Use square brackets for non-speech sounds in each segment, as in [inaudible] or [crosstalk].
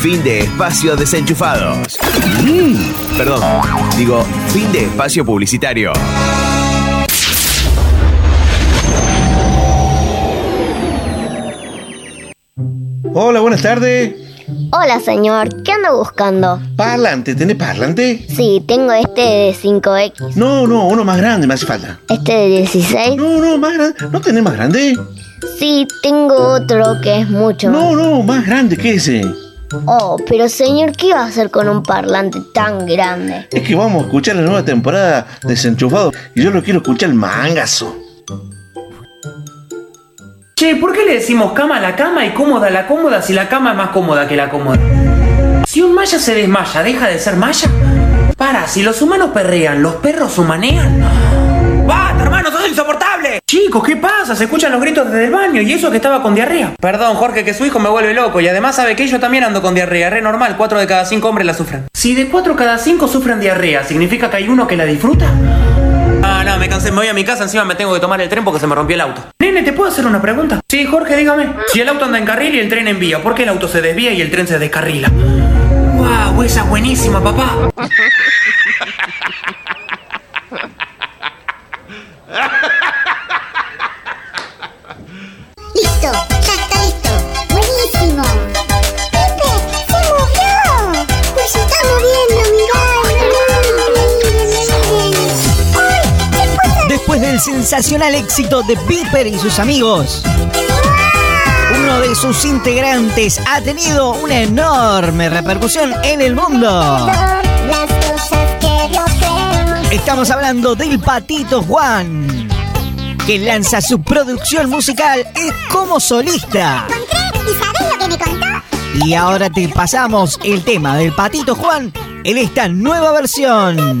Fin de espacio desenchufados. Mm, perdón, digo, fin de espacio publicitario. Hola, buenas tardes. Hola, señor. ¿Qué anda buscando? Parlante, ¿tenés parlante? Sí, tengo este de 5X. No, no, uno más grande me hace falta. ¿Este de 16? No, no, más grande. ¿No tenés más grande? Sí, tengo otro que es mucho No, no, más grande que ese. Oh, pero señor, ¿qué iba a hacer con un parlante tan grande? Es que vamos a escuchar la nueva temporada de Desenchufado y yo lo quiero escuchar mangazo. Che, ¿por qué le decimos cama a la cama y cómoda a la cómoda si la cama es más cómoda que la cómoda? Si un maya se desmaya, ¿deja de ser maya? Para, si los humanos perrean, ¿los perros humanean? ¡Basta, hermano! ¡Sos insoportable! Chicos, ¿qué pasa? Se escuchan los gritos desde el baño y eso que estaba con diarrea. Perdón, Jorge, que su hijo me vuelve loco y además sabe que yo también ando con diarrea. Re normal, cuatro de cada cinco hombres la sufren. Si de cuatro cada cinco sufren diarrea, ¿significa que hay uno que la disfruta? Ah, no, me cansé, me voy a mi casa, encima me tengo que tomar el tren porque se me rompió el auto. Nene, ¿te puedo hacer una pregunta? Sí, Jorge, dígame. Si el auto anda en carril y el tren en vía, ¿por qué el auto se desvía y el tren se descarrila? ¡Wow! Esa es buenísima, papá. Del sensacional éxito de Piper y sus amigos, uno de sus integrantes ha tenido una enorme repercusión en el mundo. Estamos hablando del Patito Juan, que lanza su producción musical es como solista. Y ahora te pasamos el tema del Patito Juan en esta nueva versión.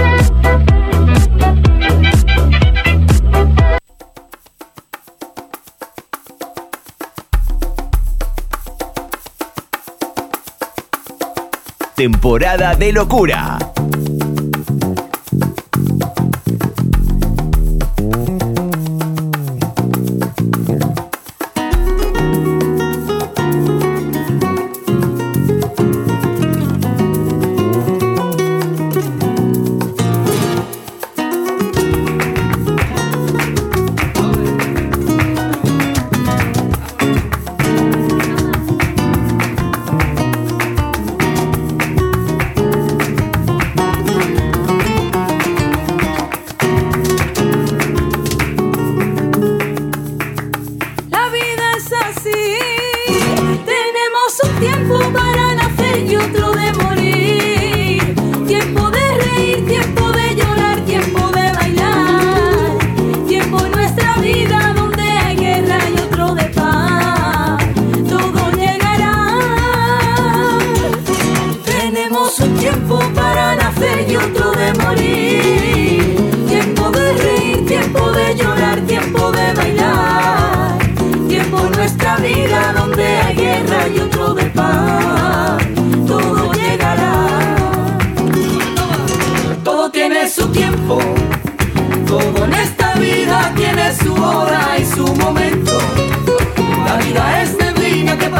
Temporada de locura.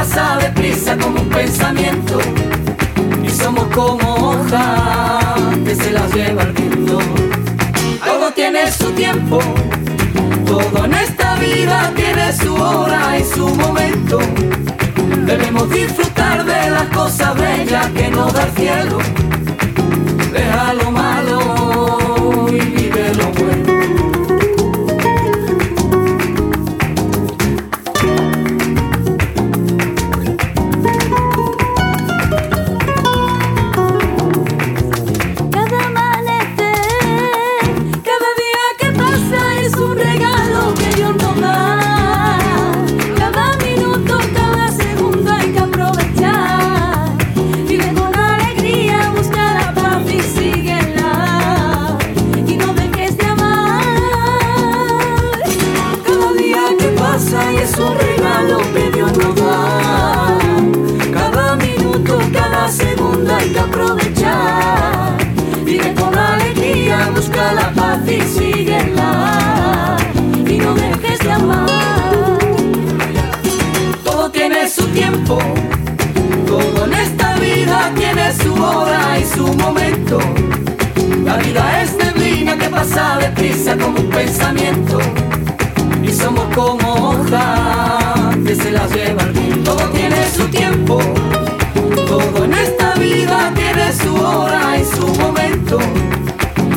Pasa deprisa como un pensamiento. Y somos como hojas que se las lleva el viento. Todo tiene su tiempo. Todo en esta vida tiene su hora y su momento. Debemos disfrutar de las cosas bellas que nos da el cielo. Y somos como hojas que se las lleva el viento. Todo tiene su tiempo. Todo en esta vida tiene su hora y su momento.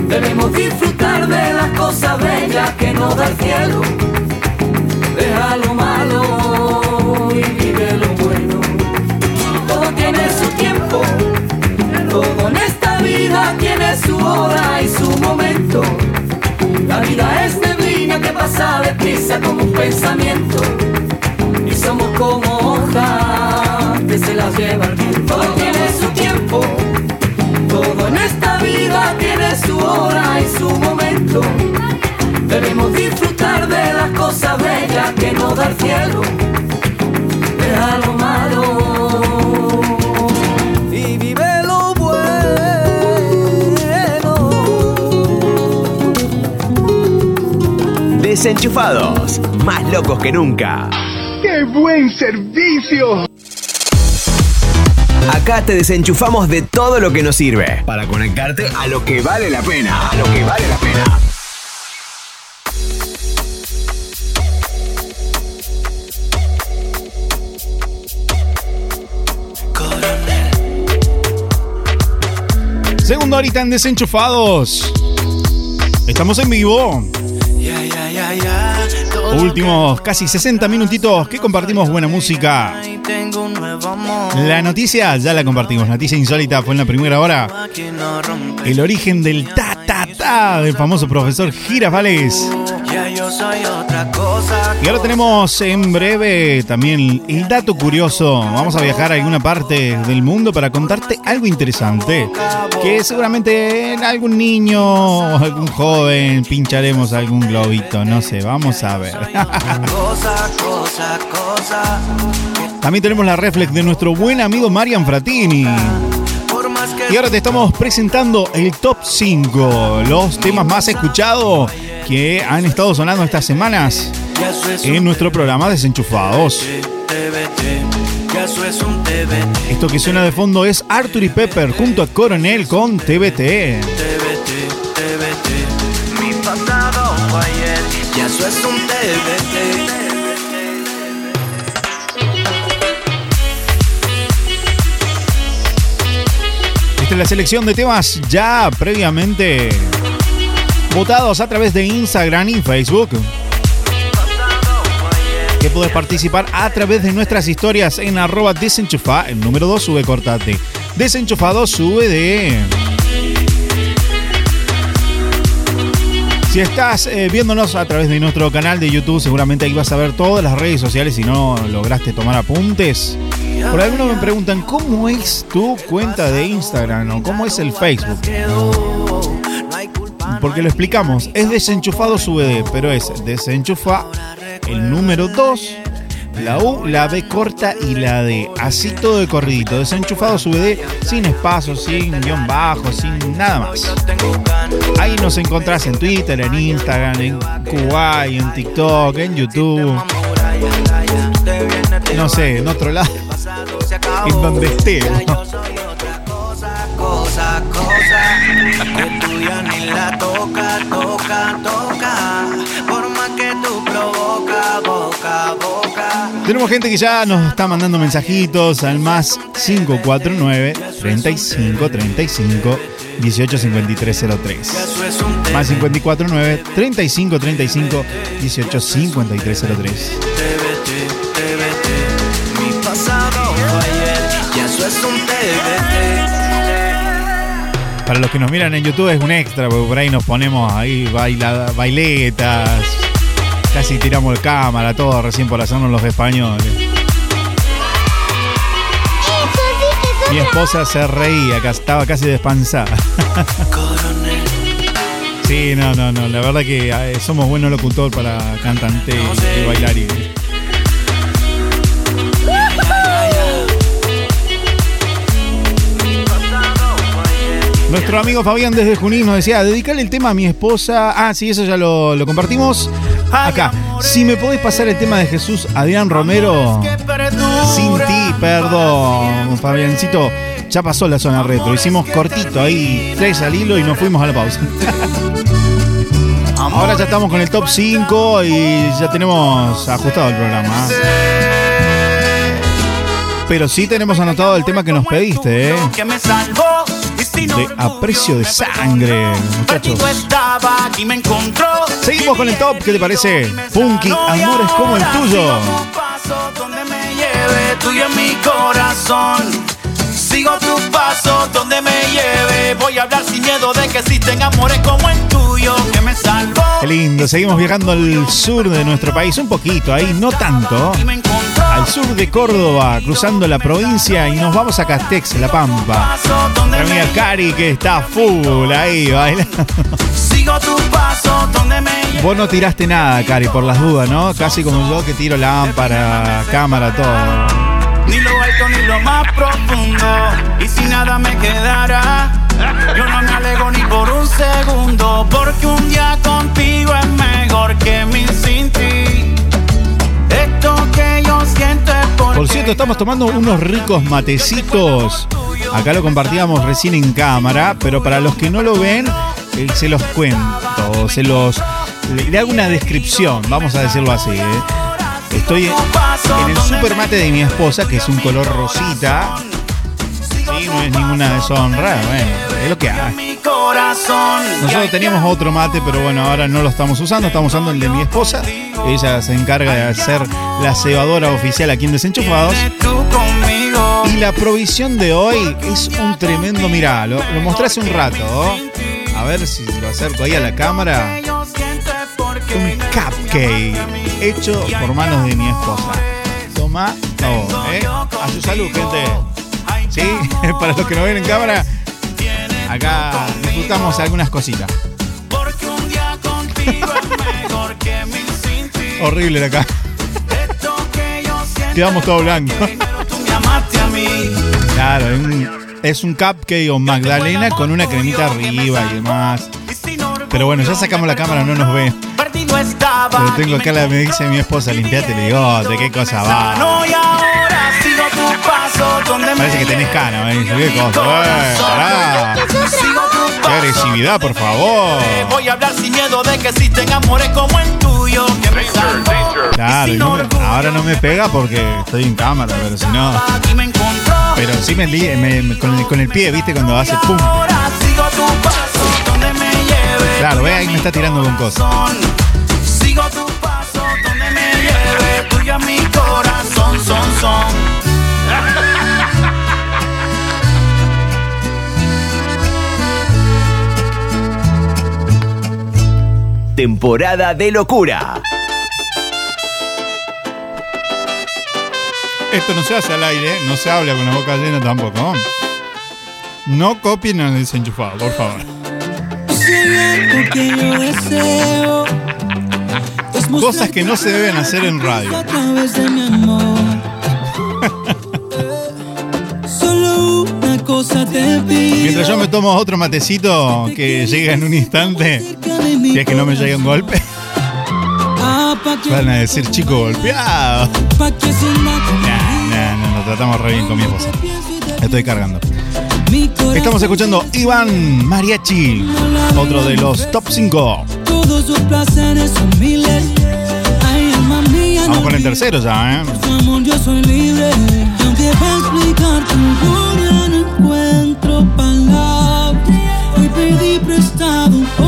Debemos disfrutar de las cosas bellas que nos da el cielo. Deja lo malo y vive lo bueno. Todo tiene su tiempo. Todo en esta vida tiene su hora y su momento. Pasa deprisa como un pensamiento. Y somos como hojas que se las lleva el viento. Todo tiene su tiempo. Todo en esta vida tiene su hora y su momento. Debemos disfrutar de las cosas bellas que nos da el cielo. Desenchufados, más locos que nunca. ¡Qué buen servicio! Acá te desenchufamos de todo lo que nos sirve para conectarte a lo que vale la pena. A lo que vale la pena. Segundo ahorita en Desenchufados. Estamos en vivo. Últimos casi 60 minutitos que compartimos buena música. La noticia ya la compartimos. Noticia insólita fue en la primera hora. El origen del ta ta ta del famoso profesor Girafales. Y ahora tenemos en breve también el dato curioso. Vamos a viajar a alguna parte del mundo para contarte algo interesante. Que seguramente en algún niño o algún joven pincharemos algún globito. No sé, vamos a ver. También tenemos la reflex de nuestro buen amigo Marian Fratini. Y ahora te estamos presentando el top 5, los temas más escuchados que han estado sonando estas semanas en nuestro programa Desenchufados. Esto que suena de fondo es Arthur y Pepper junto a Coronel con TBT. Mi pasado fue ayer, ya eso es un TBT. Esta es la selección de temas ya previamente votados a través de Instagram y Facebook. Que puedes participar a través de nuestras historias en arroba desenchufa, el número 2 sube cortate. Desenchufado sube de... Si estás eh, viéndonos a través de nuestro canal de YouTube, seguramente ahí vas a ver todas las redes sociales si no lograste tomar apuntes. Por algunos me preguntan, ¿cómo es tu cuenta de Instagram o cómo es el Facebook? Porque lo explicamos, es desenchufado sube de, pero es desenchufa el número 2 la U, la B corta y la D. Así todo de corridito. Desenchufado su BD sin espacio, sin guion bajo, sin nada más. Ahí nos encontrás en Twitter, en Instagram, en Kuwait, en TikTok, en YouTube. No sé, en otro lado. [laughs] En donde esté. Que tú ya ni la toca, toca, toca. Por más que tú provoca, boca, boca. Tenemos gente que ya nos está mandando mensajitos al más 549 35 35 18 53 03. Más 549 35 35 18 53 03. Mi pasado ayer, ya eso es un TBT. Para los que nos miran en YouTube es un extra, porque por ahí nos ponemos ahí baila, bailetas, casi tiramos el cámara, todo recién por hacernos los españoles. Mi esposa se reía, estaba casi despansada. Sí, no, no, no. La verdad que eh, somos buenos locutor para cantante y bailarín. Nuestro amigo Fabián desde Junín nos decía, dedicarle el tema a mi esposa. Ah, sí, eso ya lo, lo compartimos. Acá, si me podés pasar el tema de Jesús Adrián Romero. Sin ti, perdón, Fabiancito. Ya pasó la zona retro. Hicimos cortito ahí, tres al hilo y nos fuimos a la pausa. [laughs] Ahora ya estamos con el top 5 y ya tenemos ajustado el programa. Pero sí tenemos anotado el tema que nos pediste, ¿eh? Que me salvó. De aprecio de sangre, muchachos. Seguimos con el top, ¿qué te parece? Punky, amores como el tuyo. donde me lleve, tuyo en mi corazón. Sigo tu paso donde me lleve. Voy a hablar sin miedo de que existen amores como el tuyo. Qué lindo, seguimos viajando al sur de nuestro país, un poquito ahí, no tanto. Al sur de Córdoba, cruzando la provincia y nos vamos a Castex, La Pampa. La amiga Cari que está full ahí bailando. Sigo tu paso donde me. Vos no tiraste nada, Cari, por las dudas, ¿no? Casi como yo que tiro lámpara, cámara, todo. Ni lo alto ni lo más profundo. Y si nada me quedara, yo no me alego ni por un segundo. Porque un día contigo es mejor que mil sin ti. Esto que yo siento es por Por cierto, estamos tomando unos ricos matecitos. Acá lo compartíamos recién en cámara, pero para los que no lo ven, eh, se los cuento, se los le, le hago una descripción, vamos a decirlo así. ¿eh? Estoy en el super mate de mi esposa, que es un color rosita. Sí, no es ninguna deshonra, bueno, es lo que hay. Nosotros teníamos otro mate, pero bueno, ahora no lo estamos usando, estamos usando el de mi esposa. Ella se encarga de hacer la cebadora oficial aquí en Desenchufados. Y la provisión de hoy es un tremendo, mirá, lo, lo mostré hace un rato. A ver si lo acerco ahí a la cámara. Un cupcake hecho por manos de mi esposa. Toma ¿eh? A su salud, gente. Sí, [laughs] para los que no ven en cámara, acá disfrutamos algunas cositas. Porque un día contigo es [laughs] mejor que. Horrible acá. Quedamos todo blanco. Claro, es un, es un cupcake o magdalena con una cremita arriba y demás. Pero bueno, ya sacamos la cámara, no nos ve. Pero tengo acá la me dice mi esposa, limpiate el bigote, qué cosa va. Parece que tenés cana, me dice, qué cosa. Eh, Qué agresividad, por favor. Voy a hablar sin miedo de que existen amores como el tuyo. Claro, y no me- ahora no me pega porque estoy en cámara, pero si no. Aquí me encontró. Pero sí me, li- me- me- con, el, con el pie, ¿viste? Cuando hace pum. Claro, ve ahí me está tirando con cosas. Sigo tu paso donde me lleve. Tuyo mi corazón, son, son. [laughs] Temporada de locura. Esto no se hace al aire, no se habla con la boca llena tampoco. No copien al desenchufado, por favor. Si hay algo que yo deseo es Cosas que no se deben hacer en radio. [laughs] Solo una cosa te pido. Mientras yo me tomo otro matecito que llega en un instante, si es que no me llega un golpe, Ah, van a decir chico golpeado. se la Nah, no, nos tratamos re bien con mi esposa. Estoy cargando. Estamos escuchando Iván Mariachi, otro de los top 5. Vamos con el tercero ya, ¿eh? Yo soy libre, aunque va a explicar tu no encuentro palabras. Y pedí prestado un poco.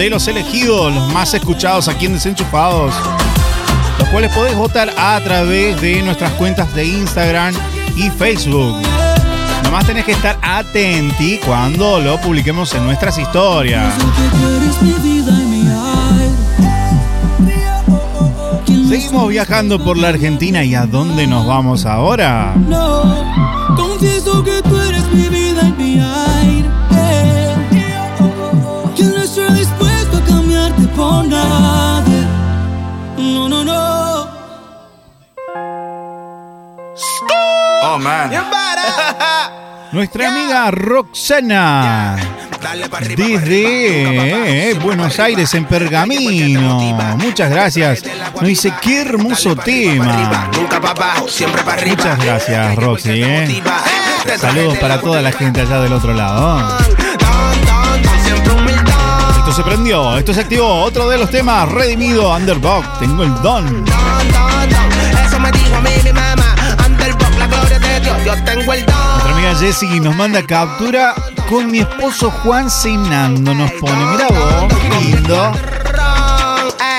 De los elegidos, los más escuchados aquí en Desenchufados. Los cuales podés votar a través de nuestras cuentas de Instagram y Facebook. Nomás tenés que estar atenti cuando lo publiquemos en nuestras historias. Seguimos viajando por la Argentina y ¿a dónde nos vamos ahora? No, confieso que tú eres mi vida y mi aire. Man. Nuestra amiga Roxana. Desde eh, Buenos Aires en Pergamino. Muchas gracias. Nos dice qué hermoso tema. Muchas gracias, Roxy. eh. Saludos para toda la gente allá del otro lado. Esto se prendió, esto se activó. Otro de los temas, redimido, Underdog. Tengo el don. Yo tengo el don. Nuestra amiga Jessie nos manda captura con mi esposo Juan cenando. Nos pone, mira vos, qué lindo.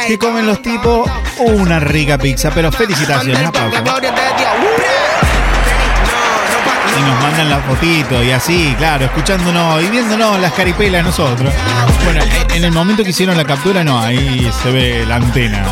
¿Qué comen los tipos? Una rica pizza, pero felicitaciones, a pausa. Y nos mandan la fotito y así, claro, escuchándonos y viéndonos las caripelas nosotros. Bueno, en el momento que hicieron la captura, no, ahí se ve la antena.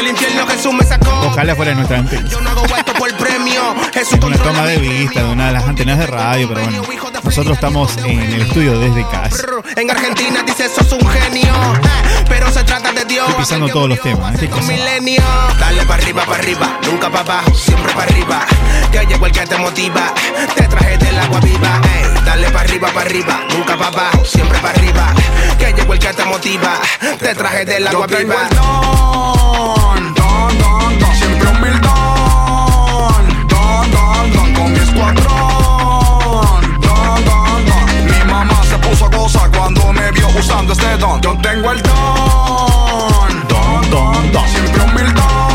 Del infierno Jesús me sacó. Ojalá fuera nuestra antena. Yo no hago esto por premio. [laughs] Jesús Es una toma de vista de una de las antenas de radio, pero bueno, nosotros estamos en el estudio desde casa. En Argentina dice sos un genio. eh, Pero se trata de Dios. Estoy pisando todos los temas. ¿Qué cosa? Dale para arriba, para arriba. Nunca para abajo, siempre para arriba. Que llegó el que te motiva. Te traje del agua viva. ey. Dale para arriba, para arriba. Nunca para abajo, siempre para arriba. Que llegó el que te motiva. Te traje del agua Yo tengo viva. el don, don, don, don. Siempre humildón, don, don, don. Con mi escuadrón, don, don, don. Mi mamá se puso goza cuando me vio usando este don. Yo tengo el don, don, don, don. Siempre humildón,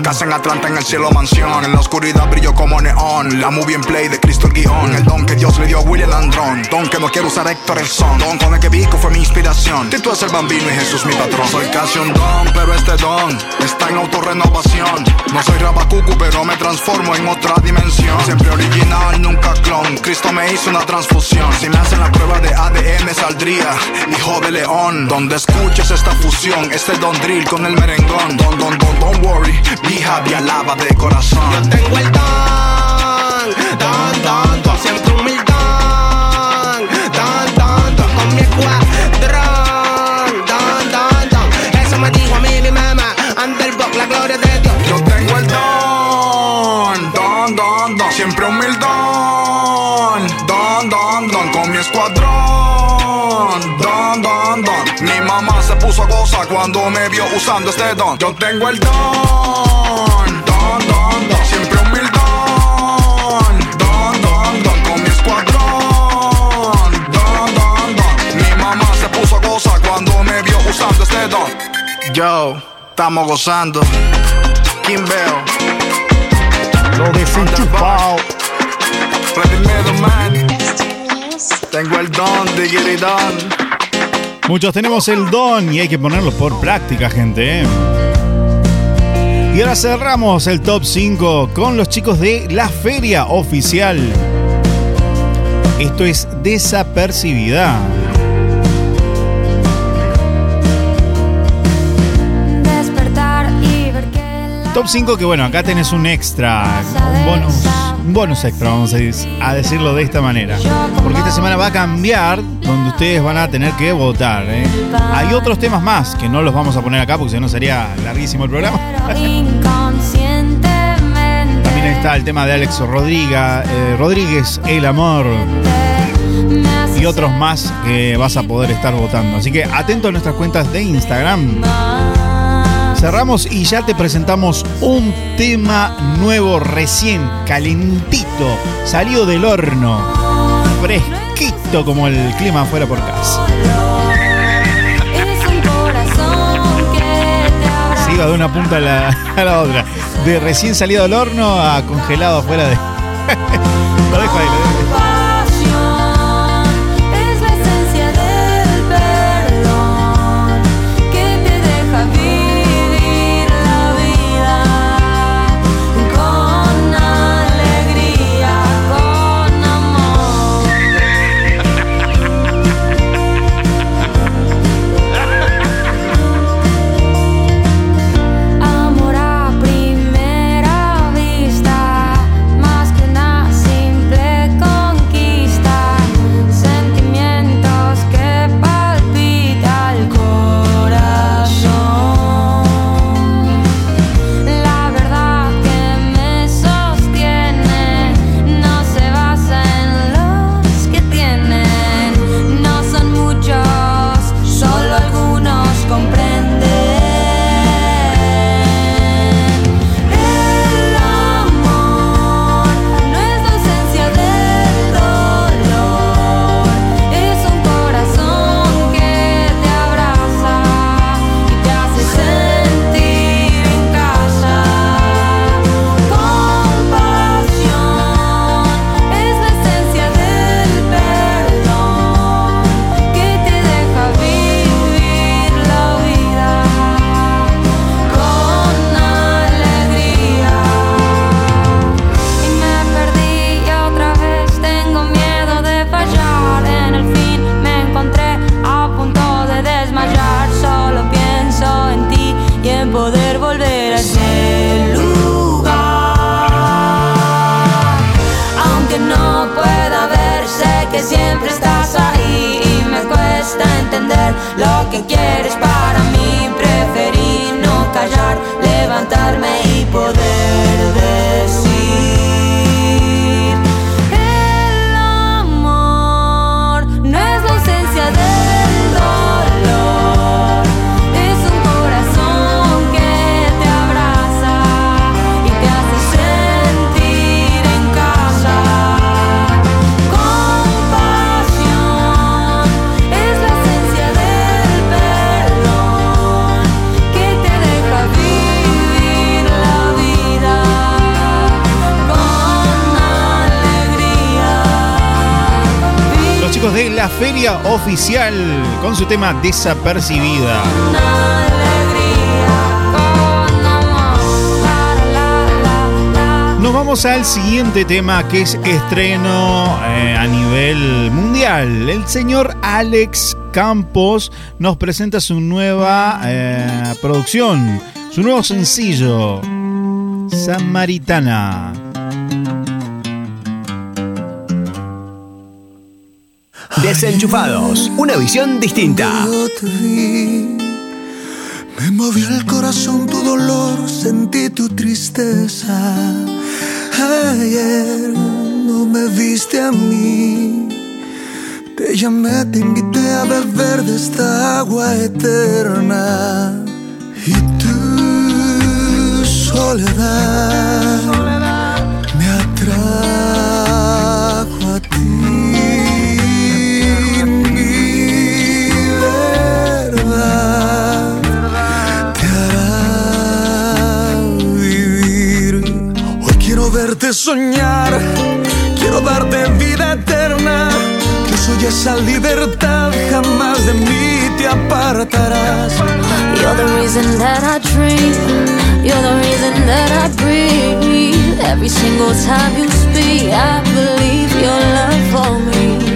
casa en Atlanta en el cielo mansión. En la oscuridad brillo como neón. La movie en play de Cristo el guion. El don que Dios le dio a William Landrón. Don que no quiero usar Héctor el son. Don con el que Vico fue mi inspiración. Tito es el bambino y Jesús mi patrón. Soy casi un don, pero este don está en autorrenovación. No soy rabacucu, pero me transformo en otra dimensión. Siempre original, nunca clon. Cristo me hizo una transfusión. Si me hacen la prueba de ADN, saldría hijo de león. Donde escuches esta fusión, este don drill con el merengón. Don, don, don, don't worry, be happy, alaba de corazón. Yo tengo el don, don, don, don, siempre humildad. Don, don, don, con mi escuadrón. Don, don, don, eso me dijo a mí mi mamá. Underbox, la gloria de Dios. Yo tengo el don, don, don, don, siempre humildón. Don, don, don, con mi escuadrón. Don, don, don, mi mamá se puso a gozar cuando me vio usando este don. Yo tengo el don, Yo, estamos gozando. Kim Bell. Lo desenchufado. Freddy Middleman. Tengo el don, diggity don. Muchos tenemos el don y hay que ponerlo por práctica, gente. ¿eh? Y ahora cerramos el top 5 con los chicos de la feria oficial. Esto es desapercibida. Despertar y ver que la Top 5 que bueno, acá tenés un extra, un bonus, un bonus extra, vamos a, dec- a decirlo de esta manera. Porque esta semana va a cambiar donde ustedes van a tener que votar. ¿eh? Hay otros temas más que no los vamos a poner acá porque si no sería larguísimo el programa. [laughs] También está el tema de Alex Rodríguez, eh, Rodríguez, El Amor y otros más que vas a poder estar votando. Así que atento a nuestras cuentas de Instagram. Cerramos y ya te presentamos un tema nuevo, recién calentito, salido del horno, fresquito como el clima afuera por casa. iba de una punta a la, a la otra, de recién salido del horno a congelado afuera de... [laughs] lo dejo ahí, lo dejo Desapercibida. Nos vamos al siguiente tema que es estreno eh, a nivel mundial. El señor Alex Campos nos presenta su nueva eh, producción, su nuevo sencillo, Samaritana. Desenchufados, una visión distinta. Te vi, me movió el corazón tu dolor, sentí tu tristeza. Ayer no me viste a mí, te llamé, te invité a beber de esta agua eterna. Y tu soledad verte soñar, quiero darte vida eterna. Yo soy esa libertad, jamás de mí te apartarás. You're the reason that I dream. You're the reason that I breathe. Every single time you speak, I believe your love for me.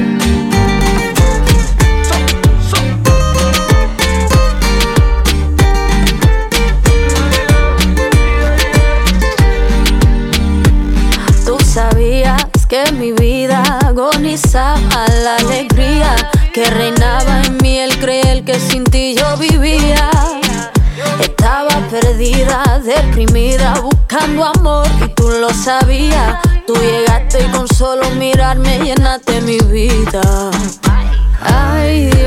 Agonizaba la alegría que reinaba en mí el creer que sin ti yo vivía. Estaba perdida, deprimida, buscando amor y tú lo sabías. Tú llegaste y con solo mirarme llenaste mi vida. Ay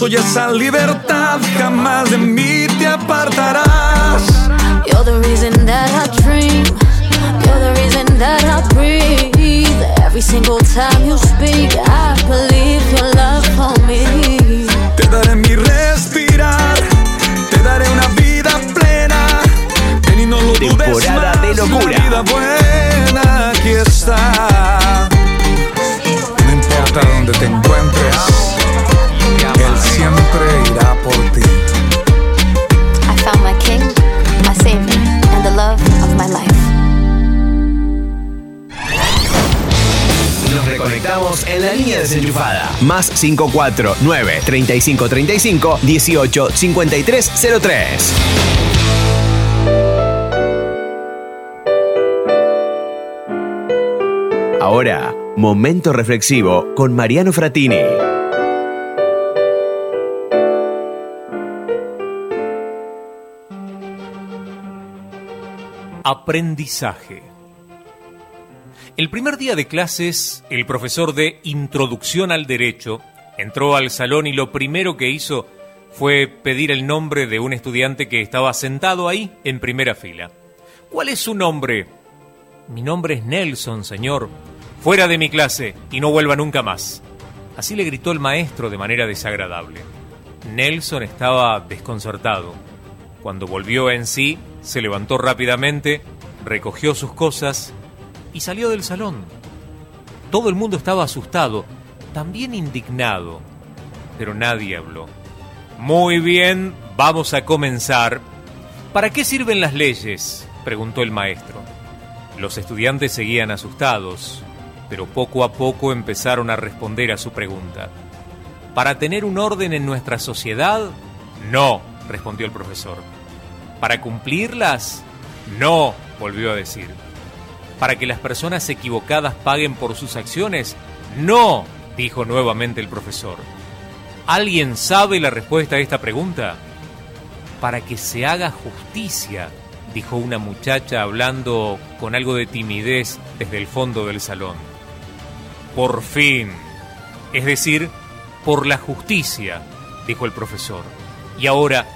soy esa libertad, jamás de mí te apartarás. You're the reason that I dream. You're the reason that I breathe. Every single time you speak, I believe your love for me. Te daré mi respirar, te daré una vida plena. Ven y no lo dudes Temporada más, de locura. Una vida buena, aquí está. No importa dónde te encuentres, Él siempre irá por ti. I found my king, my savior, and the love of my life. Nos reconectamos en la línea desenchufada. Más 549 3535 18 53 03. Ahora, momento reflexivo con Mariano Fratini. Aprendizaje. El primer día de clases, el profesor de Introducción al Derecho entró al salón y lo primero que hizo fue pedir el nombre de un estudiante que estaba sentado ahí en primera fila. ¿Cuál es su nombre? Mi nombre es Nelson, señor. Fuera de mi clase y no vuelva nunca más. Así le gritó el maestro de manera desagradable. Nelson estaba desconcertado. Cuando volvió en sí, se levantó rápidamente, recogió sus cosas y salió del salón. Todo el mundo estaba asustado, también indignado, pero nadie habló. Muy bien, vamos a comenzar. ¿Para qué sirven las leyes? preguntó el maestro. Los estudiantes seguían asustados, pero poco a poco empezaron a responder a su pregunta. ¿Para tener un orden en nuestra sociedad? No, respondió el profesor. ¿Para cumplirlas? No, volvió a decir. ¿Para que las personas equivocadas paguen por sus acciones? No, dijo nuevamente el profesor. ¿Alguien sabe la respuesta a esta pregunta? Para que se haga justicia, dijo una muchacha hablando con algo de timidez desde el fondo del salón. Por fin. Es decir, por la justicia, dijo el profesor. Y ahora,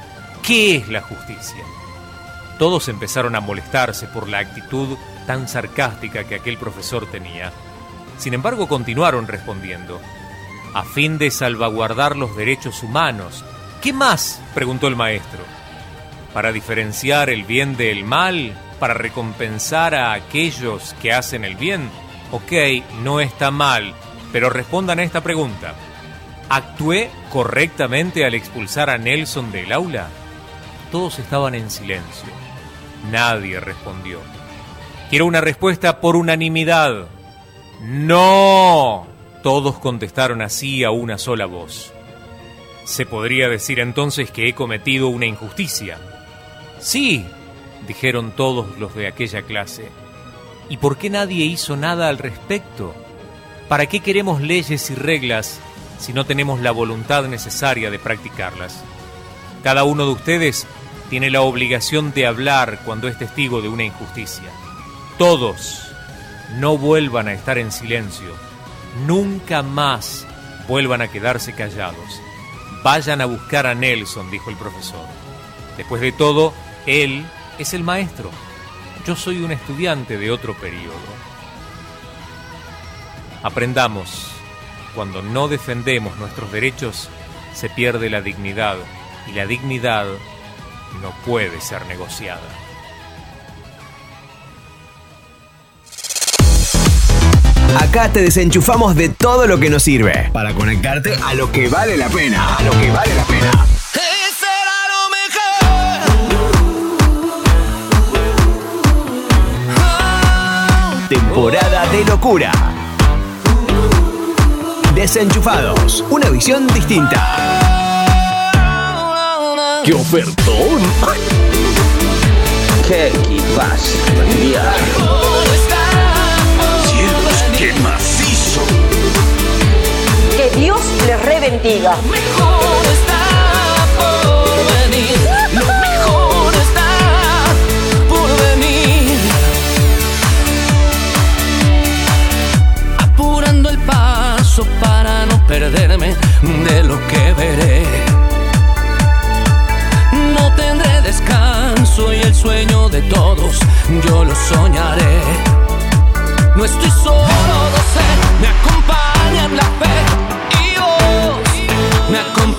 ¿qué es la justicia? Todos empezaron a molestarse por la actitud tan sarcástica que aquel profesor tenía. Sin embargo, continuaron respondiendo. A fin de salvaguardar los derechos humanos. ¿Qué más? preguntó el maestro. ¿Para diferenciar el bien del mal? ¿Para recompensar a aquellos que hacen el bien? Ok, no está mal, pero respondan a esta pregunta. ¿Actué correctamente al expulsar a Nelson del aula? Todos estaban en silencio. Nadie respondió. Quiero una respuesta por unanimidad. No. Todos contestaron así a una sola voz. Se podría decir entonces que he cometido una injusticia. Sí, dijeron todos los de aquella clase. ¿Y por qué nadie hizo nada al respecto? ¿Para qué queremos leyes y reglas si no tenemos la voluntad necesaria de practicarlas? Cada uno de ustedes tiene la obligación de hablar cuando es testigo de una injusticia. Todos no vuelvan a estar en silencio. Nunca más vuelvan a quedarse callados. Vayan a buscar a Nelson, dijo el profesor. Después de todo, él es el maestro. Yo soy un estudiante de otro periodo. Aprendamos, cuando no defendemos nuestros derechos, se pierde la dignidad y la dignidad no puede ser negociada. Acá te desenchufamos de todo lo que nos sirve para conectarte a lo que vale la pena. A lo que vale la pena. Temporada de locura. Desenchufados. Una visión distinta. ¡Qué ofertón! ¡Qué equipazo! ¡Cielos, qué macizo! Que Dios les rebendiga. mejor está por venir. Lo mejor está por venir. Apurando el paso para no perderme de lo que veré. Descanso y el sueño de todos yo lo soñaré. No estoy solo, lo sé, me acompaña la fe y vos. Me acompaña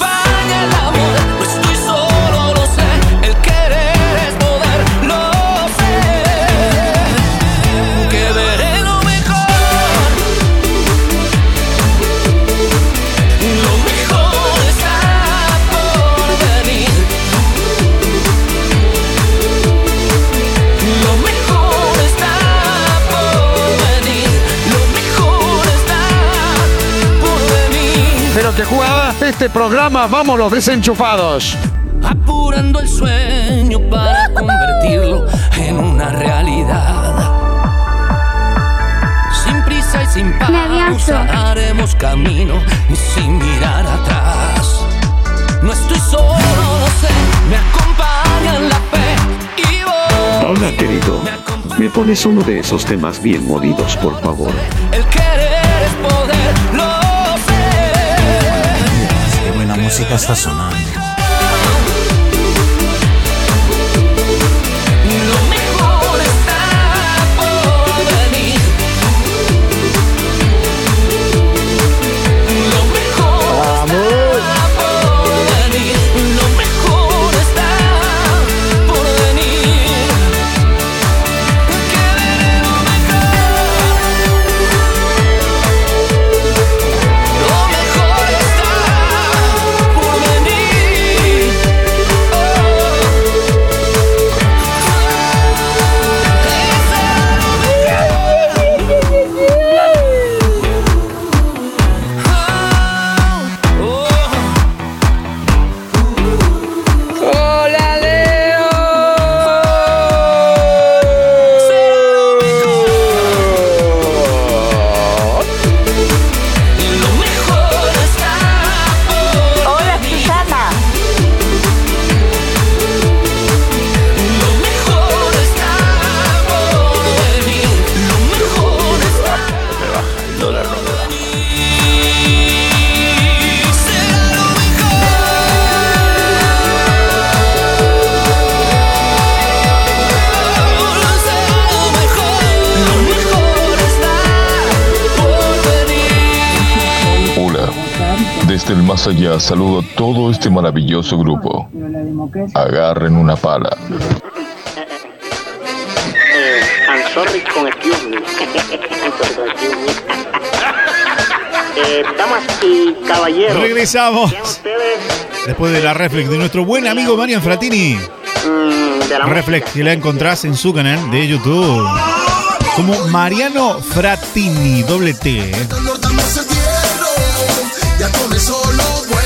este programa, vamos los desenchufados. apurando el sueño para convertirlo en una realidad. Sin prisa y sin pausa haremos camino y sin mirar atrás. No estoy solo, lo sé, me acompañan la fe y vos. Hola querido, ¿me pones uno de esos temas bien molidos por favor? El querer es poder, música está sonando. Más allá, saludo a todo este maravilloso grupo. Agarren una pala. Eh, damas y caballeros. Regresamos. Después de la reflex de nuestro buen amigo Marian Fratini. mm, Reflex que la encontrás en su canal de YouTube. Como Mariano Fratini, doble T.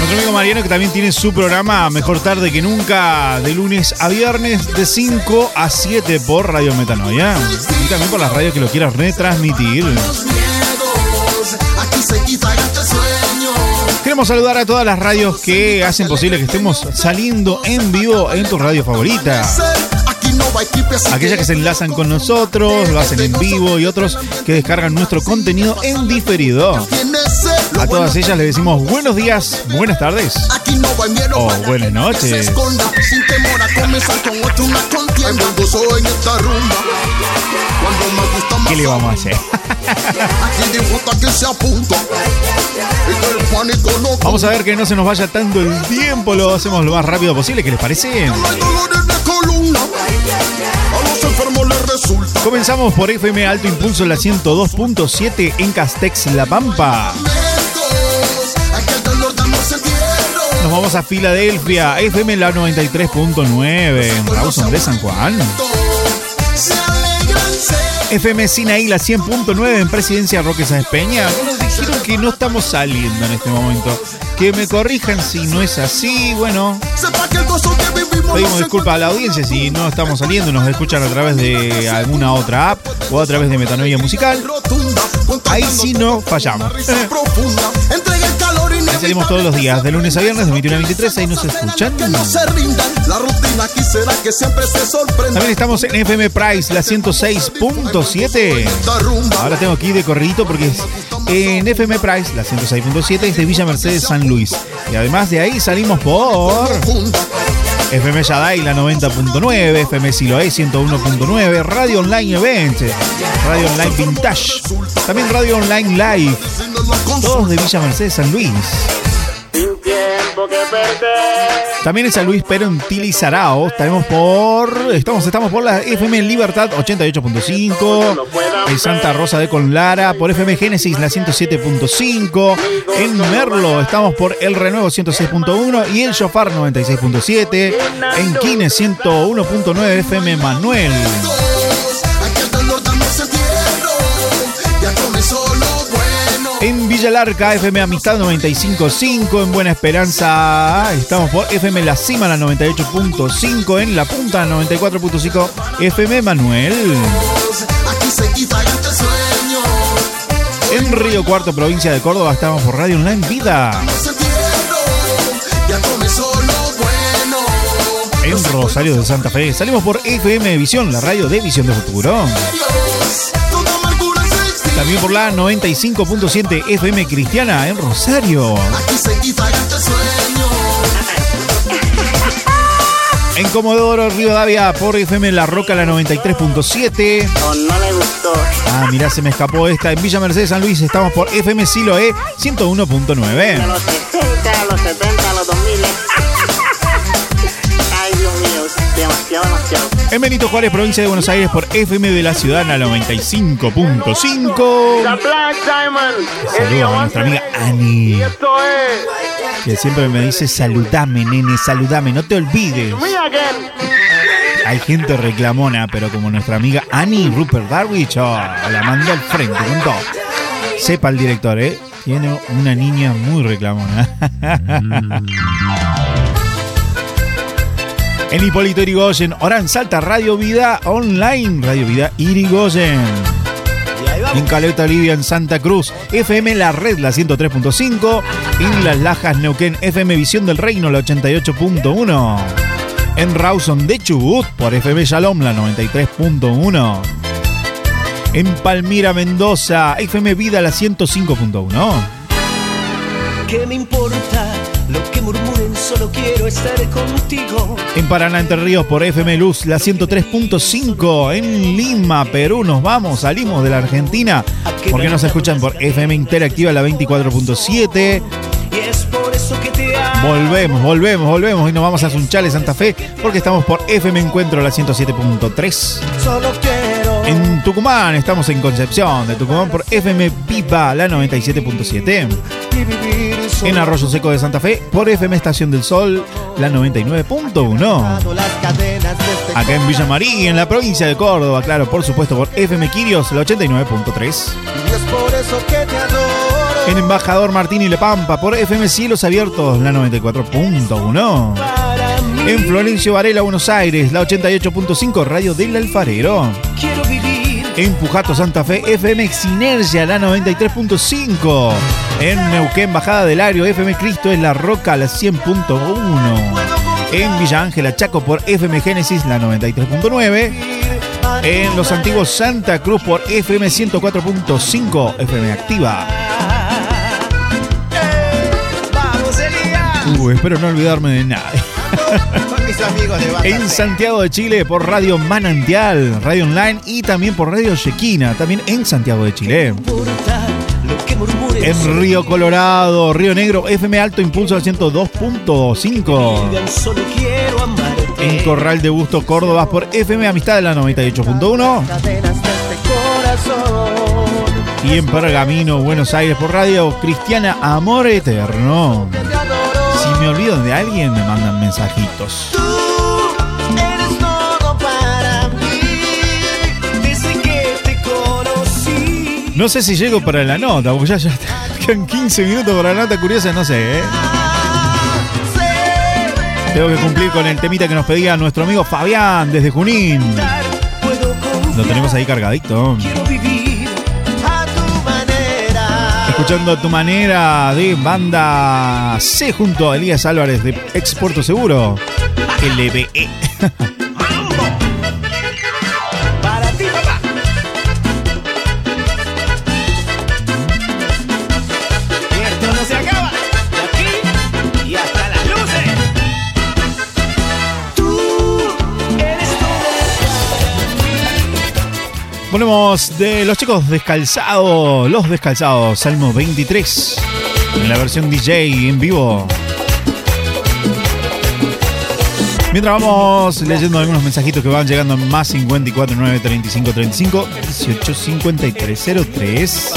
Nuestro amigo Mariano que también tiene su programa Mejor Tarde que Nunca de lunes a viernes de 5 a 7 por Radio Metanoia. Y también por las radios que lo quieras retransmitir. Queremos saludar a todas las radios que hacen posible que estemos saliendo en vivo en tu radio favorita. Aquellas que se enlazan con nosotros, lo hacen en vivo y otros que descargan nuestro contenido en diferido. A todas ellas les decimos buenos días, buenas tardes Aquí no va miedo. o buenas noches. en. ¿Qué le vamos a hacer? Vamos a ver que no se nos vaya tanto el tiempo, lo hacemos lo más rápido posible, ¿qué les parece? Comenzamos por FM Alto Impulso, la 102.7 en Castex, La Pampa. Vamos a Filadelfia, FM la 93.9 en Rawson de San Juan. FM Sinaí, la 100.9 en Presidencia Roque Sáenz Peña. Nos dijeron que no estamos saliendo en este momento. Que me corrijan si no es así. Bueno, pedimos disculpas a la audiencia si no estamos saliendo. Nos escuchan a través de alguna otra app o a través de Metanoia Musical. Ahí sí no fallamos. Salimos todos los días, de lunes a viernes, de 21 a 23. Ahí nos escuchan. También estamos en FM Price, la 106.7. Ahora tengo aquí de corridito porque es en FM Price, la 106.7 es de Villa Mercedes San Luis. Y además de ahí salimos por FM Yadai, la 90.9, FM Siloé 101.9, Radio Online Event, Radio Online Vintage, también Radio Online Live, todos de Villa Mercedes San Luis. También en San Luis, pero en Tilizarao. Estaremos por. Estamos, estamos por la FM Libertad 88.5. En Santa Rosa de Conlara. Por FM Génesis la 107.5. En Merlo estamos por El Renuevo 106.1. Y el Shofar 96.7. En Quines 101.9 FM Manuel. En Villa Larca, FM Amistad 95.5. En Buena Esperanza estamos por FM La Cima, la 98.5. En La Punta, 94.5. FM Manuel. En Río Cuarto, provincia de Córdoba, estamos por Radio Online Vida. En Rosario de Santa Fe, salimos por FM Visión, la radio de Visión de Futuro. También por la 95.7 FM Cristiana en Rosario. Aquí se quita este sueño. En Comodoro, Rivadavia, por FM La Roca, la 93.7. O no le gustó. Ah, mirá, se me escapó esta. En Villa Mercedes San Luis estamos por FM Siloe 101.9. A los 60, a los 70, En Benito Juárez, provincia de Buenos Aires, por FM de la Ciudad, la 95.5. The Black Diamond. Saludos a nuestra amiga Ani, Esto es. que siempre me dice saludame, nene, saludame, no te olvides. Hay gente reclamona, pero como nuestra amiga Annie Rupert Darwich, oh, la mandó al frente con todo. Sepa el director, ¿eh? Tiene una niña muy reclamona. En Hipólito Irigoyen, Oran Salta, Radio Vida Online, Radio Vida Irigoyen. En Caleta Olivia, en Santa Cruz, FM La Red, la 103.5. En Las Lajas, Neuquén, FM Visión del Reino, la 88.1. En Rawson de Chubut, por FM Shalom, la 93.1. En Palmira, Mendoza, FM Vida, la 105.1. ¿Qué me importa lo que murmuren? Solo quiero estar contigo. En Paraná, Entre Ríos, por FM Luz, la 103.5. En Lima, Perú, nos vamos, salimos de la Argentina. Porque nos escuchan por FM Interactiva, la 24.7. Y es por eso que Volvemos, volvemos, volvemos y nos vamos a Sunchales, Santa Fe, porque estamos por FM Encuentro, la 107.3. Solo quiero En Tucumán, estamos en Concepción de Tucumán por FM Viva, la 97.7. y vivir En Arroyo Seco de Santa Fe por FM Estación del Sol, la 99.1. las cadenas de este Acá en Villa María, en la provincia de Córdoba, claro, por supuesto, por FM Quirios, la 89.3. Y es por eso que te adoro. En Embajador Martín y Lepampa, por FM Cielos Abiertos, la 94.1. En Florencio Varela, Buenos Aires, la 88.5, Radio del Alfarero. En Pujato Santa Fe, FM Sinergia, la 93.5. En Neuquén, Bajada del Ario, FM Cristo es la Roca, la 100.1. En Villa Ángela, Chaco, por FM Génesis, la 93.9. En los antiguos Santa Cruz, por FM 104.5, FM Activa. Uh, espero no olvidarme de nada. [laughs] Con mis amigos de Banda En Santiago de Chile por Radio Manantial, Radio Online y también por Radio Chequina, también en Santiago de Chile. En Río Colorado, Río Negro, FM Alto Impulso al 102.5. digan, solo quiero amarte. En Corral de Busto, Córdoba por FM Amistad de la 98.1. Cadenas de este. Y en Pergamino, Buenos Aires por Radio Cristiana Amor Eterno. Me olvido de alguien, me mandan mensajitos. No sé si llego para la nota, porque ya, ya [laughs] quedan 15 minutos para la nota curiosa, no sé, ¿eh? Tengo que cumplir con el temita que nos pedía nuestro amigo Fabián desde Junín. Lo tenemos ahí cargadito. Escuchando a tu manera de banda C junto a Elías Álvarez de Exporto Seguro. LBE. [laughs] Ponemos de los chicos descalzados, los descalzados, Salmo 23, en la versión DJ en vivo. Mientras vamos leyendo algunos mensajitos que van llegando en más 54 9 35 35 18 53 03.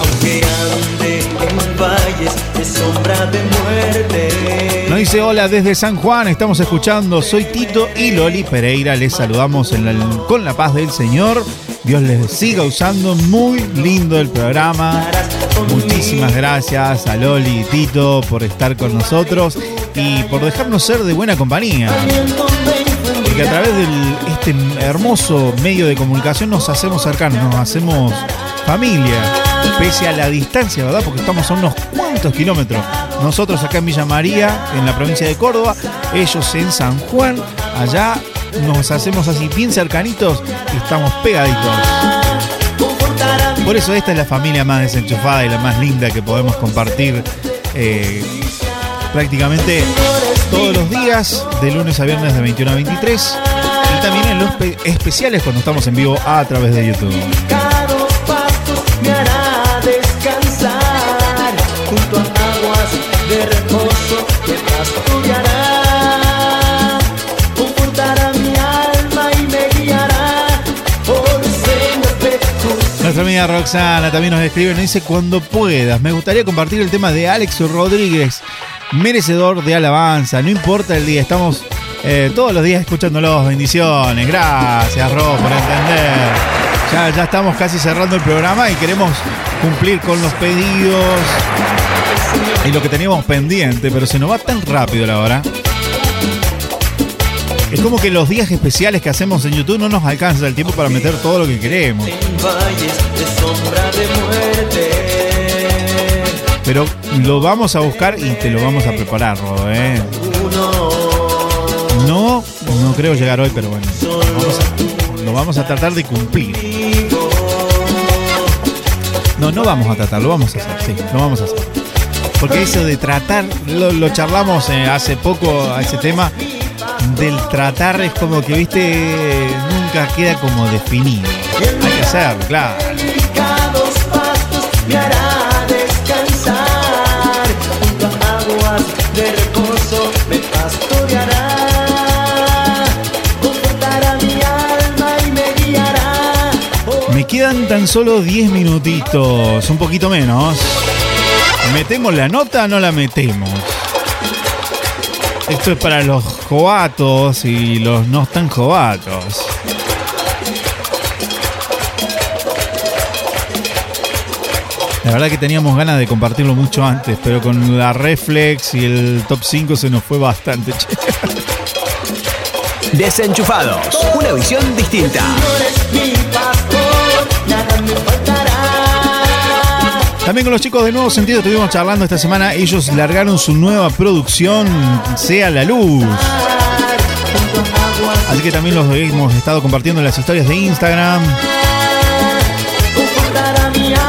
Aunque ande en valles de sombra de muerte. Dice hola desde San Juan, estamos escuchando, soy Tito y Loli Pereira, les saludamos con la paz del Señor. Dios les siga usando, muy lindo el programa. Muchísimas gracias a Loli y Tito por estar con nosotros y por dejarnos ser de buena compañía. Porque a través de este hermoso medio de comunicación nos hacemos cercanos, nos hacemos familia, pese a la distancia, ¿verdad? Porque estamos a unos cuantos kilómetros. Nosotros acá en Villa María, en la provincia de Córdoba, ellos en San Juan, allá nos hacemos así bien cercanitos y estamos pegaditos. Por eso esta es la familia más desenchufada y la más linda que podemos compartir eh, prácticamente todos los días, de lunes a viernes de 21 a 23. Y también en los pe- especiales cuando estamos en vivo a través de YouTube. De reposo que pastoreará. Confortará mi alma y me guiará por sendas de justicia. Nuestra amiga Roxana también nos escribe, nos dice cuando puedas. Me gustaría compartir el tema de Alex Rodríguez, merecedor de alabanza. No importa el día, estamos eh, todos los días escuchándolos. Bendiciones, gracias Ro por entender. Ya, ya estamos casi cerrando el programa y queremos cumplir con los pedidos y lo que teníamos pendiente, pero se nos va tan rápido la hora. Es como que los días especiales que hacemos en YouTube no nos alcanza el tiempo para meter todo lo que queremos. Pero lo vamos a buscar y te lo vamos a preparar, Rodo, ¿eh? No, no creo llegar hoy, pero bueno. vamos a- lo vamos a tratar de cumplir. No, no vamos a tratar, lo vamos a hacer, sí, lo vamos a hacer. Porque eso de tratar, lo, charlamos eh, hace poco a ese tema, del tratar es como que, viste, nunca queda como definido. Hay que hacerlo, claro. Me quedan tan solo 10 minutitos, un poquito menos. ¿Metemos la nota o no la metemos? Esto es para los jovatos y los no tan jovatos. La verdad que teníamos ganas de compartirlo mucho antes, pero con la reflex y el top 5 se nos fue bastante. [laughs] Desenchufados, una visión distinta. Mi También con los chicos de Nuevo Sentido estuvimos charlando esta semana. Ellos largaron su nueva producción, Sea la Luz. Así que también los hemos estado compartiendo en las historias de Instagram.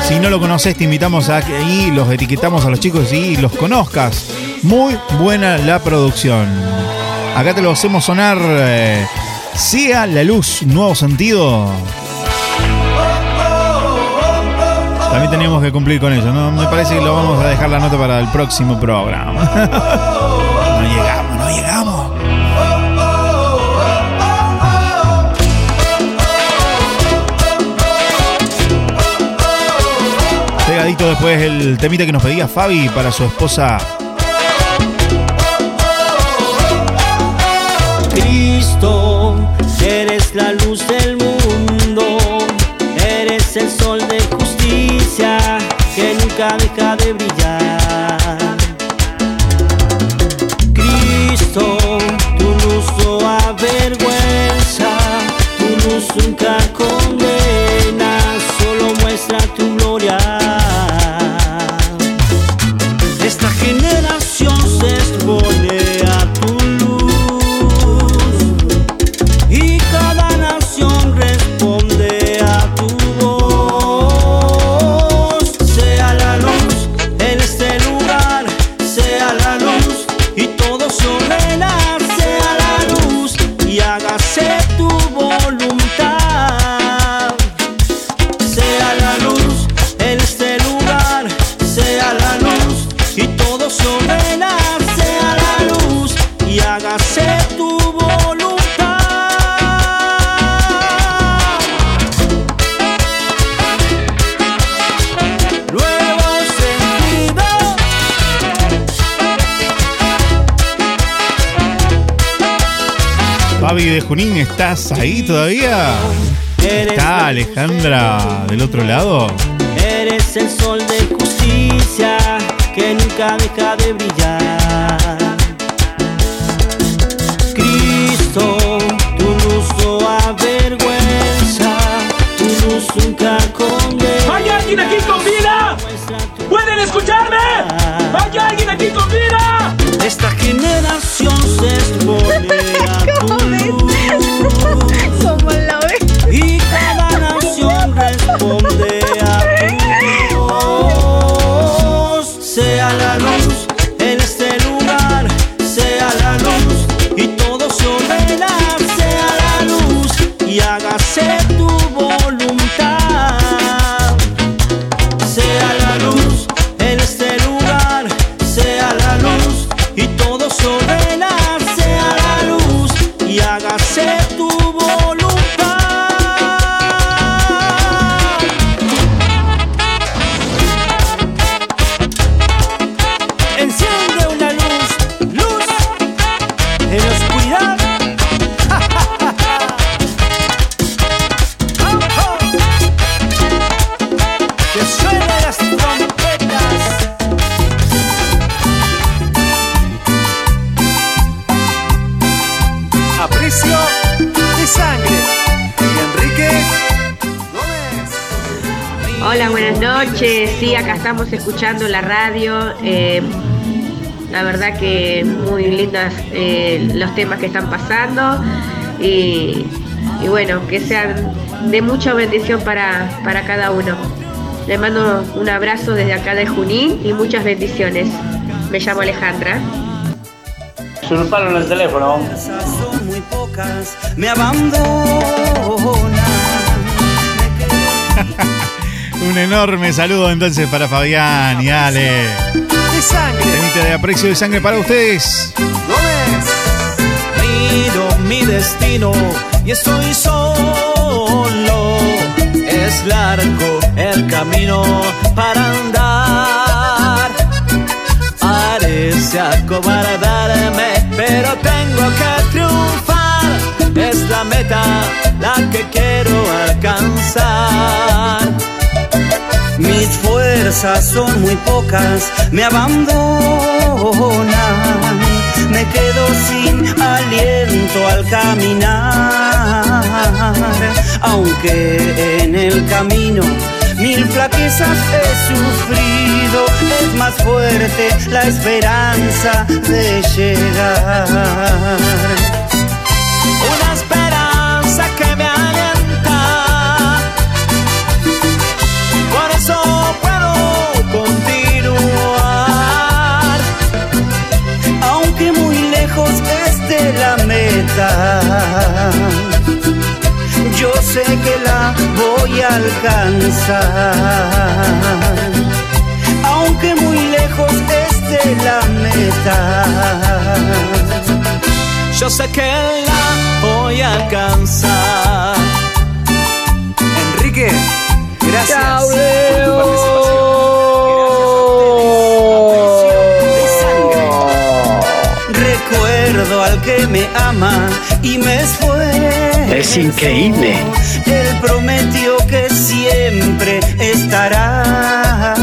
Si no lo conoces, te invitamos a ahí los etiquetamos a los chicos y los conozcas. Muy buena la producción. Acá te lo hacemos sonar. eh, sea la luz, nuevo sentido. También teníamos que cumplir con eso, ¿no? Me parece que lo vamos a dejar la nota para el próximo programa. No llegamos, no llegamos. Pegadito después el temita que nos pedía Fabi para su esposa. Cristo, eres la luz del mundo, que nunca deja de brillar. Fabi de Junín, ¿estás ahí todavía? ¿Está Alejandra del otro lado? Eres el sol de justicia que nunca deja de brillar. Cristo, tu luz no avergüenza, tu luz nunca condena. ¿Hay alguien aquí con vida? ¿Pueden escucharme? ¿Hay alguien aquí con vida? Esta generación estamos escuchando la radio. eh, la verdad que muy lindas eh, los temas que están pasando. Y, y bueno, que sean de mucha bendición para, para cada uno. Le mando un abrazo desde acá de Junín y muchas bendiciones. Me llamo Alejandra. Surparon el teléfono. Son muy pocas, me abandonan. Un enorme saludo entonces para Fabián y Ale. de sangre. Temita de aprecio de sangre para ustedes. Miro mi destino y estoy solo. Es largo el camino para andar. Parece acobardarme, pero tengo que triunfar. Es la meta la que quiero alcanzar. Mis fuerzas son muy pocas, me abandonan. Me quedo sin aliento al caminar. Aunque en el camino mil flaquezas he sufrido, es más fuerte la esperanza de llegar. Una la meta. Yo sé que la voy a alcanzar. Aunque muy lejos esté la meta. Yo sé que la voy a alcanzar. Enrique, gracias y me esfuerzo. Es increíble. Él prometió que siempre estará.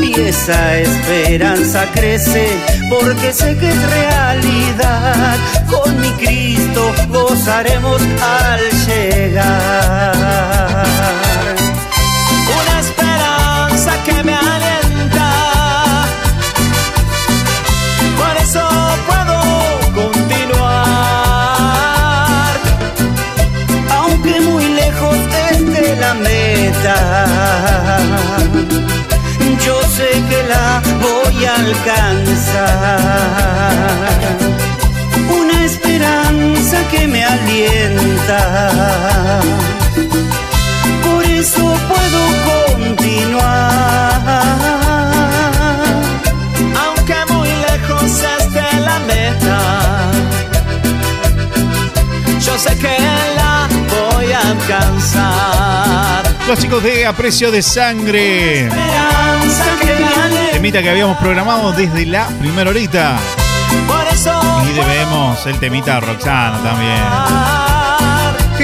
Y esa esperanza crece porque sé que es realidad. Con mi Cristo gozaremos al llegar. Yo sé que la voy a alcanzar. Una esperanza que me alienta. Por eso puedo continuar. Aunque muy lejos esté la meta. Yo sé que la voy a alcanzar. Los chicos de Aprecio de Sangre. Que. Temita que habíamos programado desde la primera horita. Por eso Y debemos el temita a Roxana también.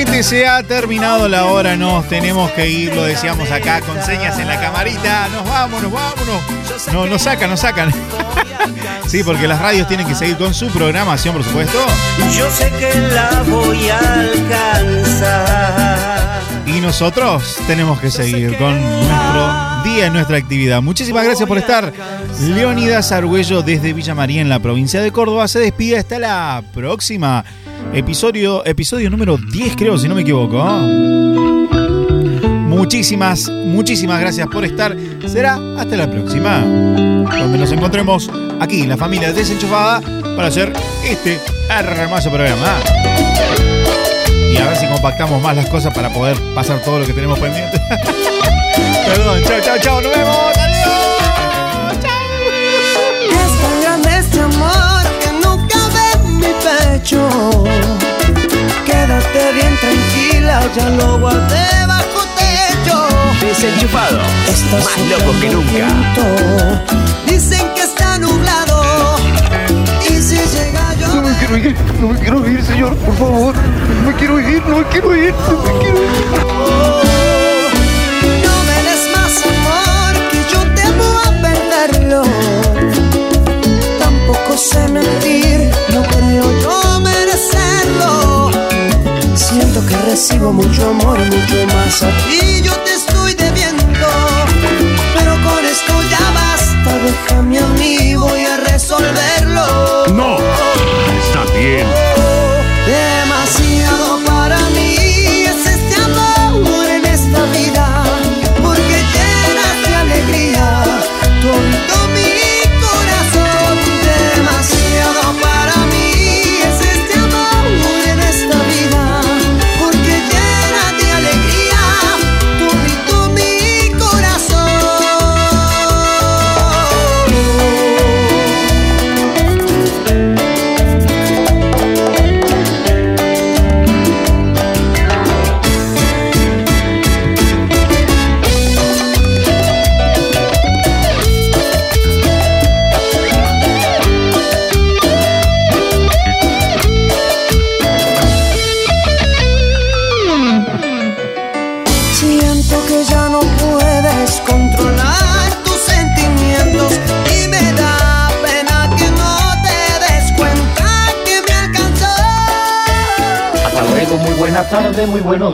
Gente, se ha terminado la hora, nos tenemos que ir, lo decíamos acá con señas en la camarita. Nos vamos, nos vámonos. No, nos sacan, nos sacan. [laughs] Sí, porque las radios tienen que seguir con su programación, por supuesto. Yo sé que la voy a alcanzar. Y nosotros tenemos que seguir con nuestro día y nuestra actividad. Muchísimas gracias por estar. Leonidas Argüello desde Villa María en la provincia de Córdoba se despide hasta la próxima. Episodio, episodio número 10 creo, si no me equivoco. Muchísimas, muchísimas gracias por estar. Será hasta la próxima. Donde nos encontremos aquí, la familia desenchufada, para hacer este hermoso programa. Y a ver si compactamos más las cosas para poder pasar todo lo que tenemos pendiente. [laughs] Perdón, chao, chao, chao, nos vemos. Es Quédate bien tranquila, ya lo guardé bajo techo. Desenchufado. Estás Más loco que nunca. Dicen que está nublado. Y si llega yo. No me quiero ir, no me quiero ir, señor, por favor. No me quiero ir, no me quiero ir, no me quiero ir. No me des más amor que yo temo a perderlo. Tampoco sé mentir, Siento que recibo mucho amor, mucho más a ti yo te estoy debiendo. Pero con esto ya basta, déjame a mí, voy a resolverlo. No, está bien. Demasiado para mí es este amor en esta vida,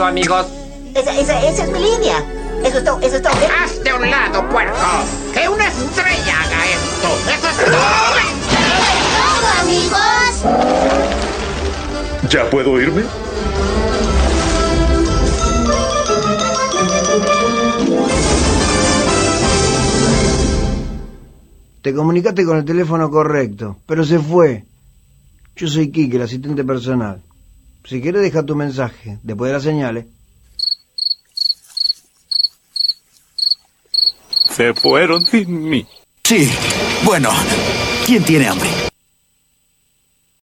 todo, amigos. Esa, esa, esa es mi línea. Eso es todo, eso es todo. Hazte a un lado, puerco. Que una estrella haga esto. Eso es todo. todo, amigos. ¿Ya puedo irme? Te comunicaste con el teléfono correcto, pero se fue. Yo soy Kike, el asistente personal. Si quieres, deja tu mensaje después de las señales. Se fueron sin mí. Sí, bueno, ¿quién tiene hambre?